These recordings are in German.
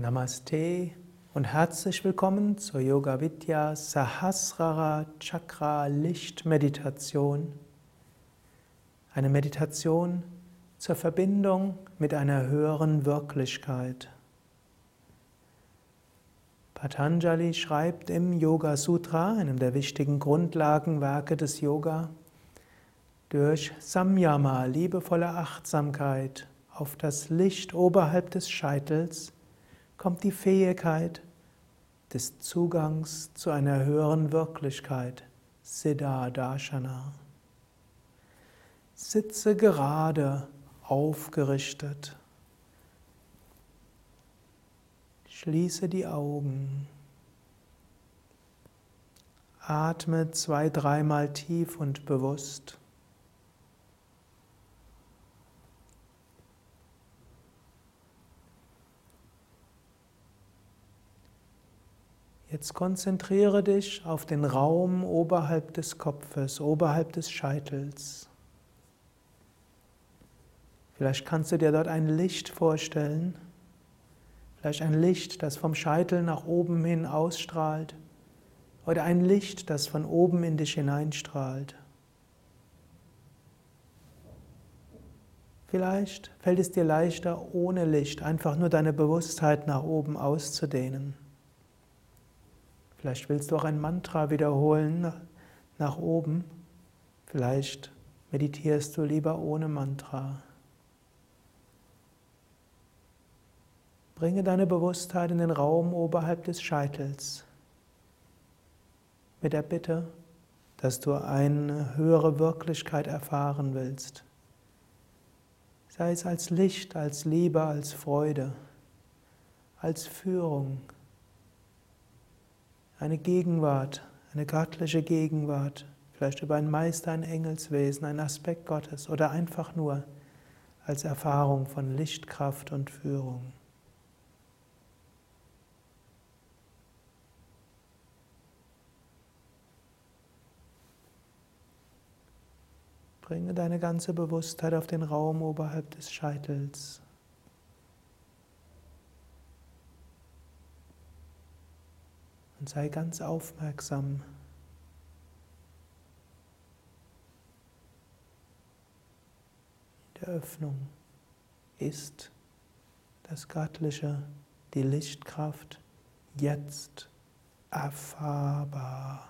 Namaste und herzlich willkommen zur Yoga Vidya Sahasrara Chakra Lichtmeditation. Eine Meditation zur Verbindung mit einer höheren Wirklichkeit. Patanjali schreibt im Yoga Sutra, einem der wichtigen Grundlagenwerke des Yoga, durch Samyama, liebevolle Achtsamkeit auf das Licht oberhalb des Scheitels, kommt die Fähigkeit des Zugangs zu einer höheren Wirklichkeit, Siddha Darshana. Sitze gerade, aufgerichtet. Schließe die Augen. Atme zwei, dreimal tief und bewusst. Jetzt konzentriere dich auf den Raum oberhalb des Kopfes, oberhalb des Scheitels. Vielleicht kannst du dir dort ein Licht vorstellen, vielleicht ein Licht, das vom Scheitel nach oben hin ausstrahlt, oder ein Licht, das von oben in dich hineinstrahlt. Vielleicht fällt es dir leichter, ohne Licht einfach nur deine Bewusstheit nach oben auszudehnen. Vielleicht willst du auch ein Mantra wiederholen nach oben. Vielleicht meditierst du lieber ohne Mantra. Bringe deine Bewusstheit in den Raum oberhalb des Scheitels mit der Bitte, dass du eine höhere Wirklichkeit erfahren willst. Sei es als Licht, als Liebe, als Freude, als Führung eine Gegenwart, eine göttliche Gegenwart, vielleicht über einen Meister, ein Engelswesen, ein Aspekt Gottes oder einfach nur als Erfahrung von Lichtkraft und Führung. Bringe deine ganze Bewusstheit auf den Raum oberhalb des Scheitels. Und sei ganz aufmerksam. In der Öffnung ist das Göttliche, die Lichtkraft jetzt erfahrbar.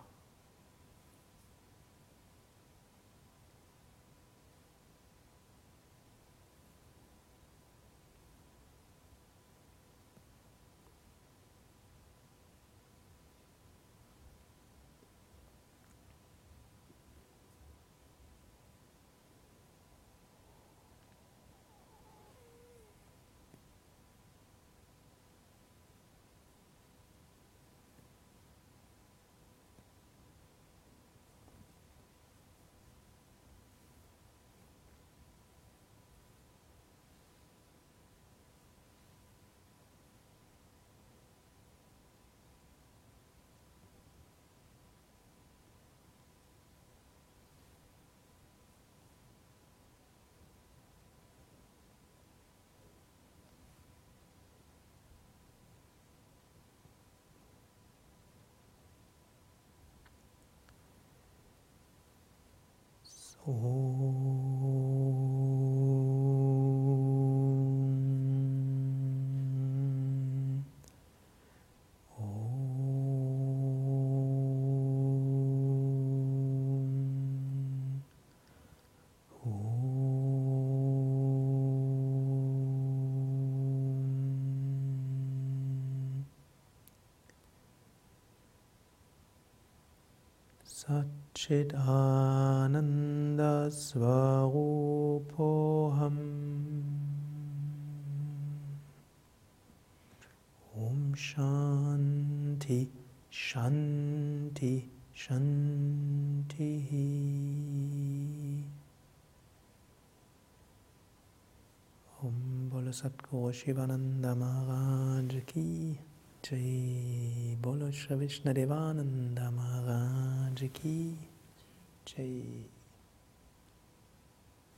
Oh. Satchitananda Svarupoham Om Shanti, Shanti, Shanti. Om Bolo Satguru Shivananda Maharaj Ki Jai. Bolo Shri Vishnadevananda Maharaj. de ki.